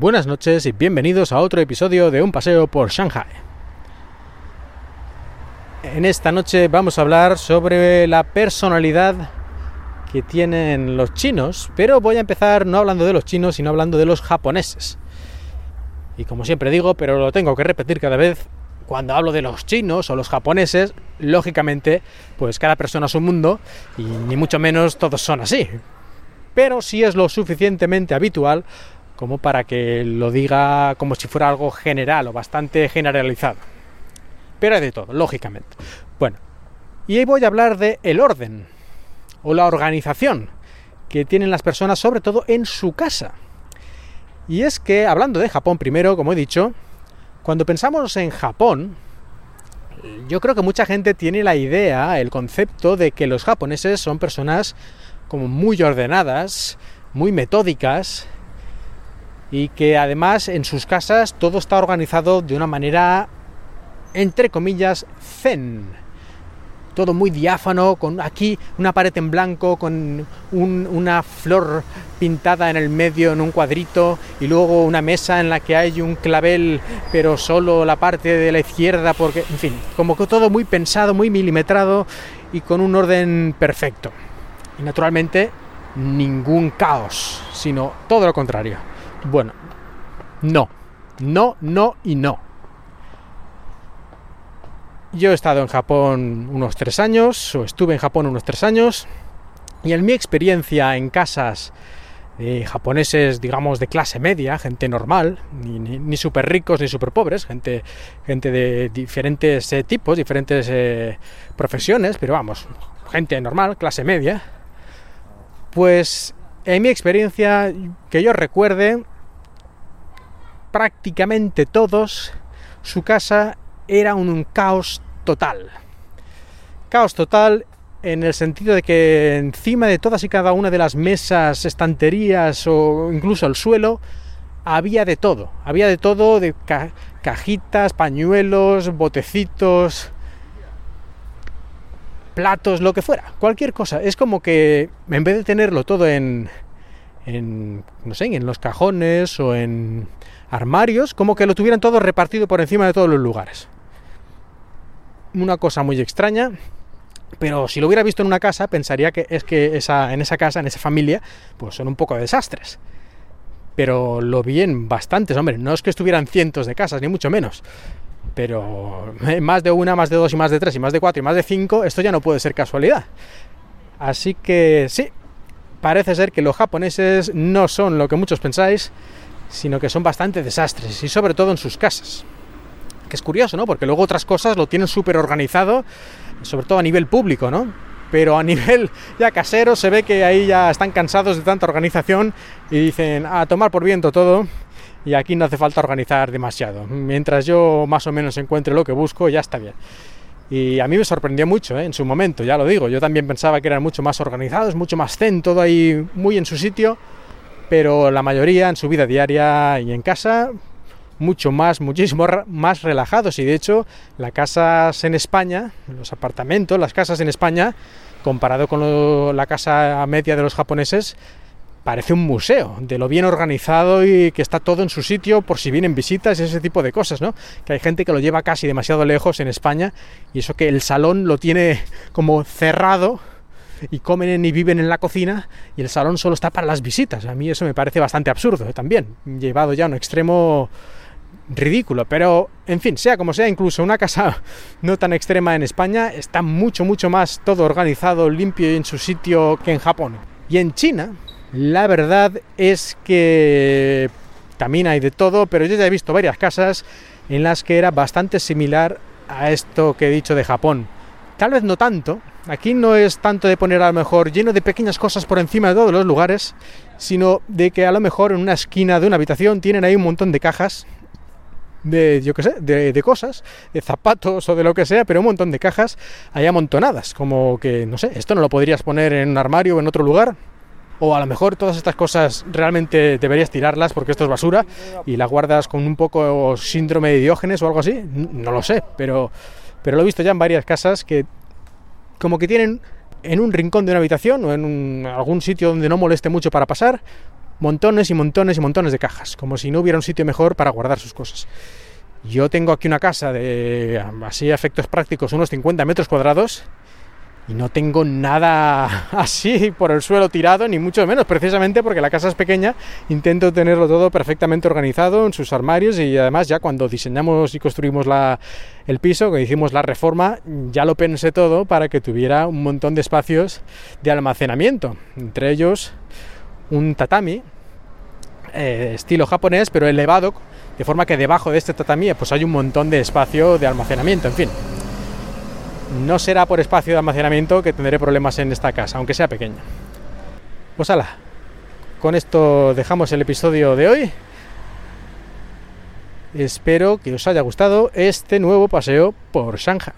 buenas noches y bienvenidos a otro episodio de Un paseo por Shanghai. En esta noche vamos a hablar sobre la personalidad que tienen los chinos, pero voy a empezar no hablando de los chinos, sino hablando de los japoneses. Y como siempre digo, pero lo tengo que repetir cada vez, cuando hablo de los chinos o los japoneses, lógicamente, pues cada persona es un mundo y ni mucho menos todos son así. Pero sí es lo suficientemente habitual como para que lo diga como si fuera algo general o bastante generalizado. Pero hay de todo, lógicamente. Bueno, y hoy voy a hablar de el orden o la organización que tienen las personas, sobre todo en su casa. Y es que, hablando de Japón primero, como he dicho, cuando pensamos en Japón, yo creo que mucha gente tiene la idea, el concepto de que los japoneses son personas como muy ordenadas, muy metódicas, y que además en sus casas todo está organizado de una manera, entre comillas, zen. Todo muy diáfano, con aquí una pared en blanco, con una flor pintada en el medio en un cuadrito y luego una mesa en la que hay un clavel, pero solo la parte de la izquierda, porque, en fin, como que todo muy pensado, muy milimetrado y con un orden perfecto. Y naturalmente, ningún caos, sino todo lo contrario. Bueno, no, no, no y no. Yo he estado en Japón unos tres años, o estuve en Japón unos tres años, y en mi experiencia en casas de japoneses, digamos, de clase media, gente normal, ni, ni, súper ricos ni súper pobres, gente, gente de diferentes eh, tipos, diferentes eh, profesiones, pero vamos, gente normal, clase media, pues en mi experiencia, que yo recuerde, prácticamente todos, su casa era un caos total. Caos total en el sentido de que encima de todas y cada una de las mesas, estanterías o incluso el suelo, había de todo. Había de todo, de cajitas, pañuelos, botecitos, platos, lo que fuera, cualquier cosa. Es como que en vez de tenerlo todo en, en no sé, en los cajones o en armarios, como que lo tuvieran todo repartido por encima de todos los lugares. Una cosa muy extraña, pero si lo hubiera visto en una casa, pensaría que es que esa, en esa casa, en esa familia, pues son un poco de desastres. Pero lo vi en bastantes, hombre, no es que estuvieran cientos de casas, ni mucho menos. Pero más de una, más de dos y más de tres y más de cuatro y más de cinco, esto ya no puede ser casualidad. Así que sí, parece ser que los japoneses no son lo que muchos pensáis, sino que son bastante desastres, y sobre todo en sus casas. Que es curioso, ¿no? Porque luego otras cosas lo tienen súper organizado, sobre todo a nivel público, ¿no? Pero a nivel ya casero se ve que ahí ya están cansados de tanta organización y dicen, a tomar por viento todo, y aquí no hace falta organizar demasiado. Mientras yo más o menos encuentre lo que busco, ya está bien. Y a mí me sorprendió mucho ¿eh? en su momento, ya lo digo. Yo también pensaba que eran mucho más organizados, mucho más zen, todo ahí muy en su sitio pero la mayoría en su vida diaria y en casa mucho más, muchísimo más relajados y de hecho las casas en España, los apartamentos, las casas en España, comparado con la casa media de los japoneses, parece un museo, de lo bien organizado y que está todo en su sitio por si vienen visitas y ese tipo de cosas, ¿no? Que hay gente que lo lleva casi demasiado lejos en España y eso que el salón lo tiene como cerrado y comen y viven en la cocina y el salón solo está para las visitas. A mí eso me parece bastante absurdo ¿eh? también, llevado ya a un extremo ridículo, pero en fin, sea como sea, incluso una casa no tan extrema en España está mucho, mucho más todo organizado, limpio y en su sitio que en Japón. Y en China, la verdad es que también hay de todo, pero yo ya he visto varias casas en las que era bastante similar a esto que he dicho de Japón. Tal vez no tanto, Aquí no es tanto de poner a lo mejor lleno de pequeñas cosas por encima de todos los lugares, sino de que a lo mejor en una esquina de una habitación tienen ahí un montón de cajas de, yo qué sé, de, cosas, de zapatos o de lo que sea, pero un montón de cajas ahí amontonadas, como que, no sé, esto no lo podrías poner en un armario o en otro lugar, o a lo mejor todas estas cosas realmente deberías tirarlas porque esto es basura y la guardas con un poco síndrome de Diógenes o algo así, no lo sé, pero, pero lo he visto ya en varias casas que como que tienen en un rincón de una habitación o en algún sitio donde no moleste mucho para pasar montones y montones y montones de cajas, como si no hubiera un sitio mejor para guardar sus cosas. Yo tengo aquí una casa de, así a efectos prácticos, unos 50 metros cuadrados y no tengo nada así por el suelo tirado, ni mucho menos, precisamente porque la casa es pequeña, intento tenerlo todo perfectamente organizado en sus armarios y además ya cuando diseñamos y construimos la, el piso, cuando hicimos la reforma, ya lo pensé todo para que tuviera un montón de espacios de almacenamiento, entre ellos un tatami, eh, estilo japonés, pero elevado, de forma que debajo de este tatami pues hay un montón de espacio de almacenamiento, en fin. No será por espacio de almacenamiento que tendré problemas en esta casa, aunque sea pequeña. Pues ala, con esto dejamos el episodio de hoy. Espero que os haya gustado este nuevo paseo por Shanghai.